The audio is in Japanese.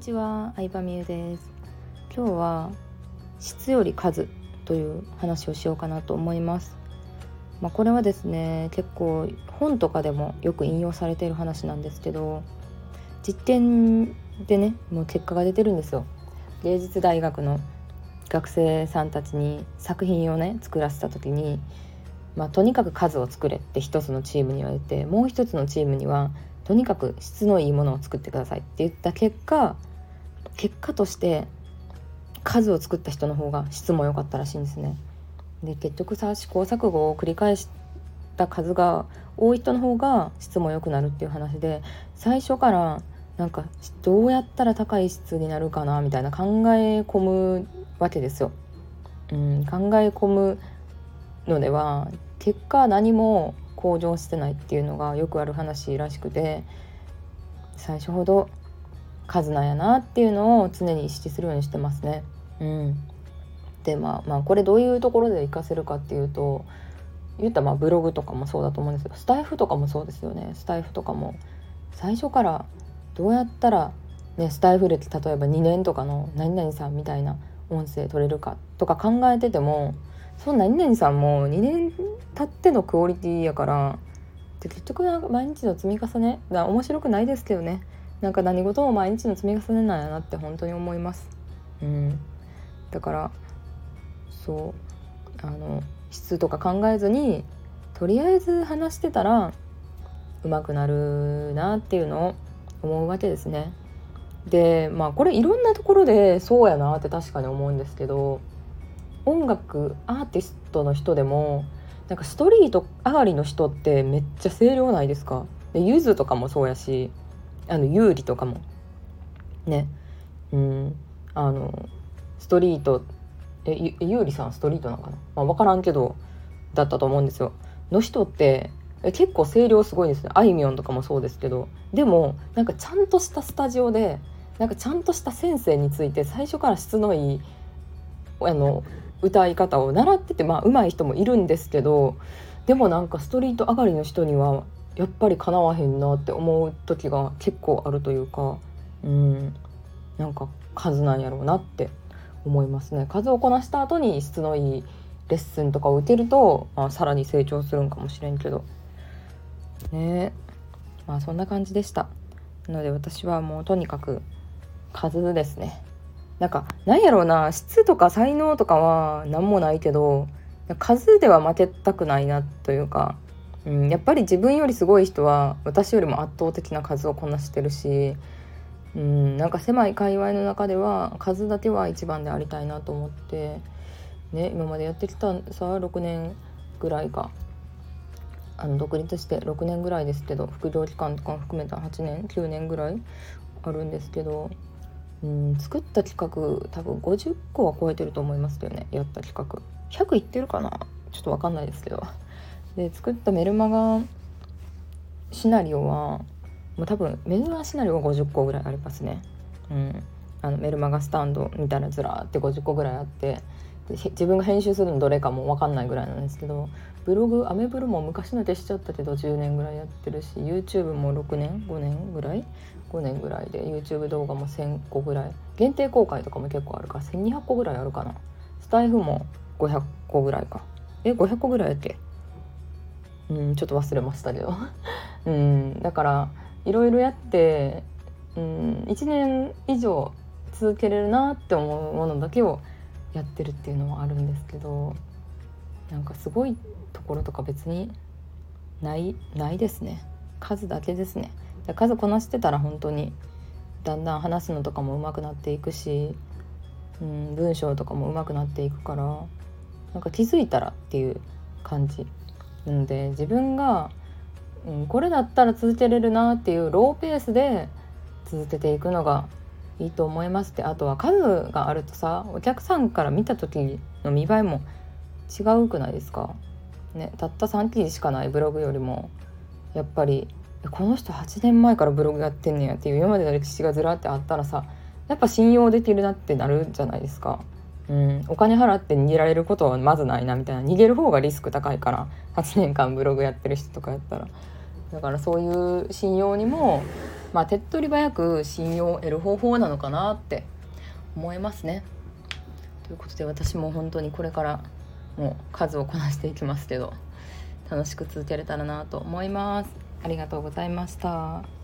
ちは、相葉美優です。今日は質より数という話をしようかなと思います。まあ、これはですね結構本とかでもよく引用されている話なんですけど実験でねもう結果が出てるんですよ。芸術大学の学生さんたちに作品をね作らせた時に、まあ、とにかく数を作れって一つのチームに言われてもう一つのチームにはとにかく質のいいものを作ってくださいって言った結果結果として数を作った人の方が質も良かったらしいんですね。で結局さ試行錯誤を繰り返した数が多い人の方が質も良くなるっていう話で最初からなんかどうやったら高い質になるかなみたいな考え込むわけですよ。うん、考え込むのでは結果何も向上してないっていうのがよくある話らしくて最初ほど数なんやなっていうのを常に意識するようにしてますね。うん、でまあまあこれどういうところで活かせるかっていうと言ったまあブログとかもそうだと思うんですけどスタイフとかもそうですよね。スタイフとかも最初からどうやったら、ね、スタイフ歴例えば2年とかの何々さんみたいな音声取れるかとか考えててもその何々さんも2年経ってのクオリティやから結局毎日の積み重ねだ面白くないですけどね。なんか何事も毎日の積み重ねなんやなって本当に思います。うん、だからそうあの質とか考えずにとりあえず話してたら上手くなるなっていうのを思うわけですね。でまあこれいろんなところでそうやなって確かに思うんですけど音楽アーティストの人でもなんかストリート上がりの人ってめっちゃ声量ないですか？でゆずとかもそうやしあの有利とかも。ね。うん。あのストリート。えゆうりさんストリートなんかな、まあ、分からんけどだったと思うんですよ。の人って結構声量すごいですね。あいみょんとかもそうですけど。でもなんかちゃんとしたスタジオでなんかちゃんとした先生について最初から質のいいあの歌い方を習っててまあ上手い人もいるんですけどでもなんかストリート上がりの人にはやっぱりかなわへんなって思う時が結構あるというかうんなんか数なんやろうなって思いますね。数をこなした後に質のいいレッスンとかを受けると、まあ、さらに成長するんかもしれんけど。ね。まあそんな感じでした。なので私はもうとにかく数ですね。なんかなんやろうな質とか才能とかは何もないけど数では負けたくないなというか、うん、やっぱり自分よりすごい人は私よりも圧倒的な数をこなしてるし、うん、なんか狭い界隈の中では数だけは一番でありたいなと思って、ね、今までやってきたさ6年ぐらいか。あの独立して6年ぐらいですけど副業期間とかも含めた8年9年ぐらいあるんですけどうん作った企画多分50個は超えてると思いますよねやった企画。100いってるかな？ちょっと分かんないですけど。で作ったメルマガシナリオはもう多分メルマガシナリオは50個ぐらいありますね。うん。あのメルマガスタンドみたいなずらーって50個ぐらいあって自分が編集するのどれかも分かんないぐらいなんですけどブログアメブロも昔の消しちゃったけど10年ぐらいやってるし YouTube も6年5年ぐらい5年ぐらいで YouTube 動画も1000個ぐらい限定公開とかも結構あるから1200個ぐらいあるかな。スタイフも500個ぐらいか。え500個ぐらいやっけ？うんちょっと忘れましたけど。うんだからいろいろやってうん1年以上続けれるなって思うものだけをやってるっていうのはあるんですけどなんかすごいところとか別にないないですね。数だけですね。数こなしてたら本当にだんだん話すのとかも上手くなっていくし、うん、文章とかも上手くなっていくからなんか気づいたらっていう感じ。なので自分が、うん、これだったら続けれるなっていうローペースで続けていくのがいいと思いますってあとは数があるとさお客さんから見た時の見栄えも違うくないですか、ね、たった3記事しかないブログよりもやっぱりこの人8年前からブログやってんねやっていう今までの歴史がずらってあったらさやっぱ信用できるなってなるじゃないですか。うん、お金払って逃げられることはまずないなみたいな逃げる方がリスク高いから8年間ブログやってる人とかやったらだからそういう信用にもまあ手っ取り早く信用を得る方法なのかなって思いますね。ということで私も本当にこれからもう数をこなしていきますけど楽しく続けれたらなと思います。ありがとうございました。